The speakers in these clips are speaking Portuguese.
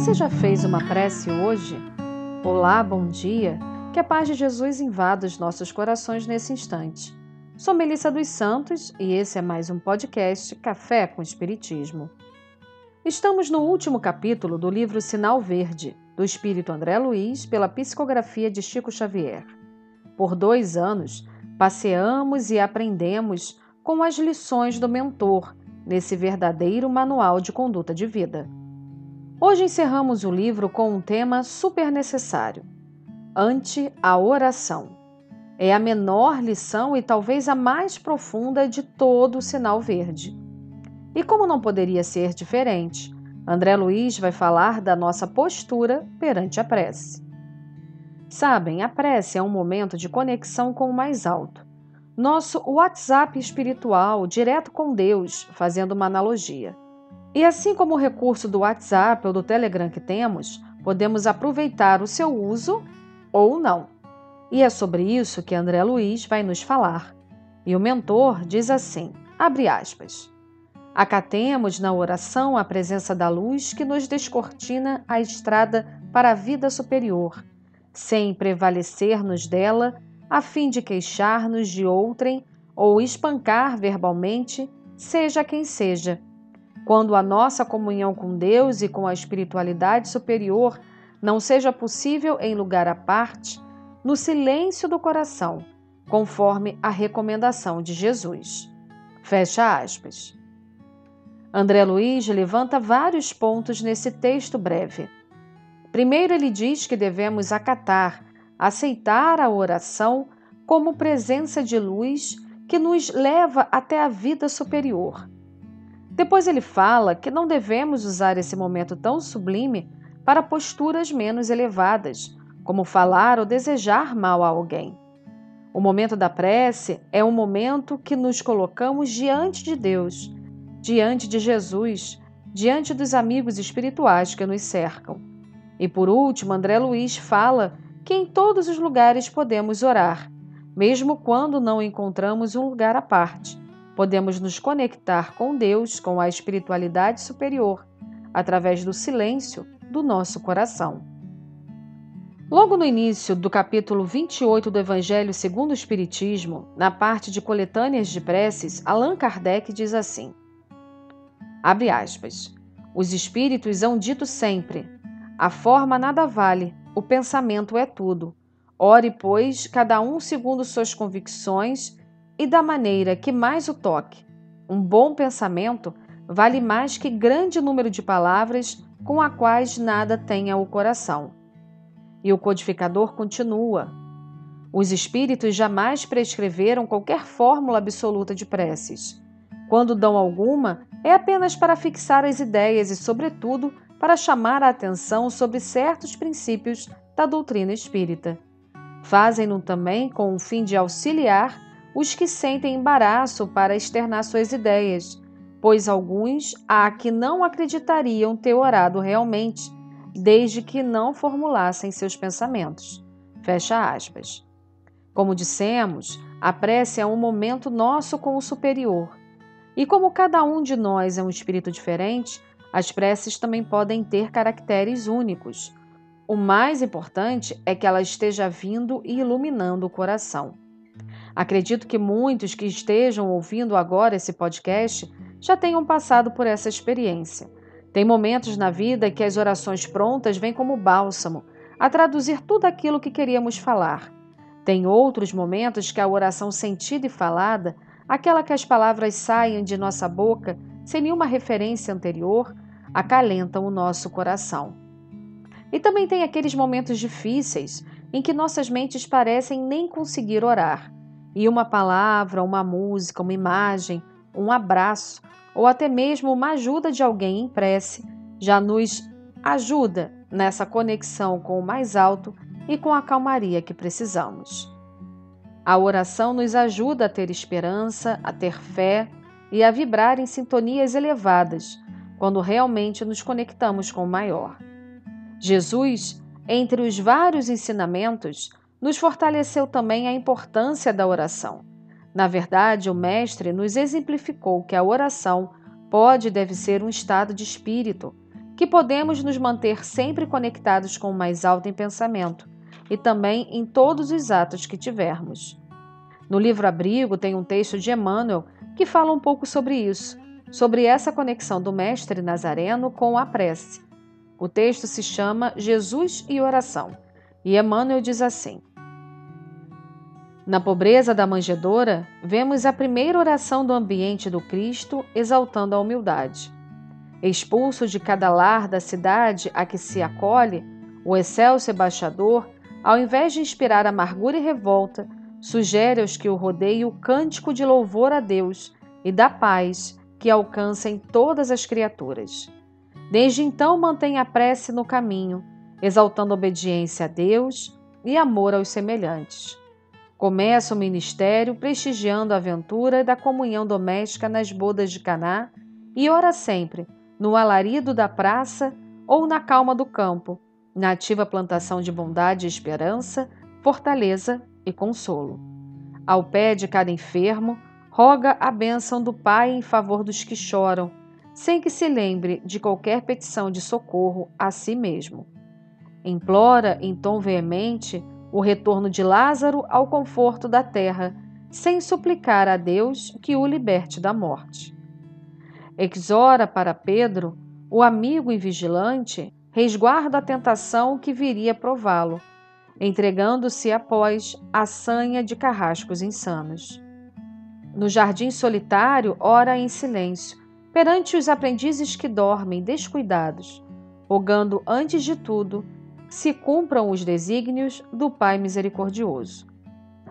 Você já fez uma prece hoje? Olá, bom dia. Que a paz de Jesus invada os nossos corações nesse instante. Sou Melissa dos Santos e esse é mais um podcast Café com Espiritismo. Estamos no último capítulo do livro Sinal Verde, do Espírito André Luiz, pela psicografia de Chico Xavier. Por dois anos, passeamos e aprendemos com as lições do mentor nesse verdadeiro manual de conduta de vida. Hoje encerramos o livro com um tema super necessário: ante a oração. É a menor lição e talvez a mais profunda de todo o sinal verde. E como não poderia ser diferente, André Luiz vai falar da nossa postura perante a prece. Sabem, a prece é um momento de conexão com o mais alto. Nosso WhatsApp espiritual, direto com Deus, fazendo uma analogia. E assim como o recurso do WhatsApp ou do Telegram que temos, podemos aproveitar o seu uso ou não. E é sobre isso que André Luiz vai nos falar. E o mentor diz assim: abre aspas. Acatemos na oração a presença da luz que nos descortina a estrada para a vida superior, sem prevalecer-nos dela, a fim de queixar-nos de outrem ou espancar verbalmente, seja quem seja quando a nossa comunhão com Deus e com a espiritualidade superior não seja possível em lugar à parte, no silêncio do coração, conforme a recomendação de Jesus. Fecha aspas. André Luiz levanta vários pontos nesse texto breve. Primeiro, ele diz que devemos acatar, aceitar a oração como presença de luz que nos leva até a vida superior depois ele fala que não devemos usar esse momento tão sublime para posturas menos elevadas, como falar ou desejar mal a alguém. O momento da prece é um momento que nos colocamos diante de Deus, diante de Jesus, diante dos amigos espirituais que nos cercam. E por último, André Luiz fala que em todos os lugares podemos orar, mesmo quando não encontramos um lugar à parte Podemos nos conectar com Deus, com a espiritualidade superior, através do silêncio do nosso coração. Logo no início do capítulo 28 do Evangelho segundo o Espiritismo, na parte de coletâneas de preces, Allan Kardec diz assim: Abre aspas. Os espíritos hão dito sempre: a forma nada vale, o pensamento é tudo. Ore, pois, cada um segundo suas convicções e da maneira que mais o toque. Um bom pensamento vale mais que grande número de palavras com a quais nada tenha o coração. E o codificador continua: Os espíritos jamais prescreveram qualquer fórmula absoluta de preces. Quando dão alguma, é apenas para fixar as ideias e, sobretudo, para chamar a atenção sobre certos princípios da doutrina espírita. Fazem-no também com o fim de auxiliar os que sentem embaraço para externar suas ideias, pois alguns há que não acreditariam ter orado realmente, desde que não formulassem seus pensamentos. Fecha aspas. Como dissemos, a prece é um momento nosso com o superior. E como cada um de nós é um espírito diferente, as preces também podem ter caracteres únicos. O mais importante é que ela esteja vindo e iluminando o coração. Acredito que muitos que estejam ouvindo agora esse podcast já tenham passado por essa experiência. Tem momentos na vida que as orações prontas vêm como bálsamo, a traduzir tudo aquilo que queríamos falar. Tem outros momentos que a oração sentida e falada, aquela que as palavras saem de nossa boca sem nenhuma referência anterior, acalentam o nosso coração. E também tem aqueles momentos difíceis em que nossas mentes parecem nem conseguir orar. E uma palavra, uma música, uma imagem, um abraço ou até mesmo uma ajuda de alguém em prece já nos ajuda nessa conexão com o mais alto e com a calmaria que precisamos. A oração nos ajuda a ter esperança, a ter fé e a vibrar em sintonias elevadas quando realmente nos conectamos com o maior. Jesus, entre os vários ensinamentos, nos fortaleceu também a importância da oração. Na verdade, o Mestre nos exemplificou que a oração pode e deve ser um estado de espírito, que podemos nos manter sempre conectados com o mais alto em pensamento e também em todos os atos que tivermos. No livro Abrigo tem um texto de Emmanuel que fala um pouco sobre isso, sobre essa conexão do Mestre Nazareno com a prece. O texto se chama Jesus e Oração, e Emmanuel diz assim: Na pobreza da manjedoura, vemos a primeira oração do ambiente do Cristo exaltando a humildade. Expulso de cada lar da cidade a que se acolhe, o excelso embaixador, ao invés de inspirar amargura e revolta, sugere aos que o rodeiam o cântico de louvor a Deus e da paz que alcancem todas as criaturas. Desde então mantém a prece no caminho, exaltando obediência a Deus e amor aos semelhantes. Começa o ministério prestigiando a aventura da comunhão doméstica nas bodas de Caná e ora sempre no alarido da praça ou na calma do campo, na ativa plantação de bondade e esperança, fortaleza e consolo. Ao pé de cada enfermo, roga a bênção do Pai em favor dos que choram, sem que se lembre de qualquer petição de socorro a si mesmo. Implora, em tom veemente, o retorno de Lázaro ao conforto da terra, sem suplicar a Deus que o liberte da morte. Exora para Pedro, o amigo e vigilante, resguarda a tentação que viria prová-lo, entregando-se após a sanha de carrascos insanos. No jardim solitário, ora em silêncio, perante os aprendizes que dormem descuidados, rogando antes de tudo se cumpram os desígnios do Pai misericordioso.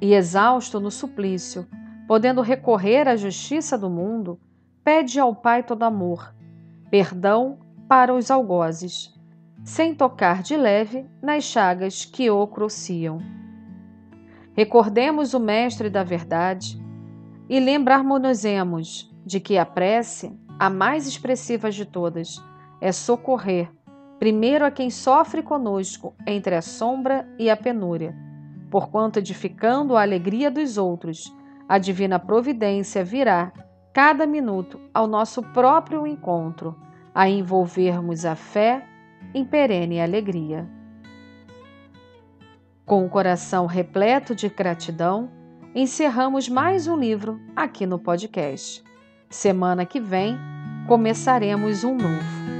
E exausto no suplício, podendo recorrer à justiça do mundo, pede ao Pai todo amor, perdão para os algozes, sem tocar de leve nas chagas que o crociam. Recordemos o Mestre da Verdade e lembrar-nos de que a prece, a mais expressiva de todas, é socorrer, primeiro a quem sofre conosco entre a sombra e a penúria, porquanto edificando a alegria dos outros, a divina providência virá cada minuto ao nosso próprio encontro, a envolvermos a fé em perene alegria. Com o coração repleto de gratidão, encerramos mais um livro aqui no podcast. Semana que vem começaremos um novo.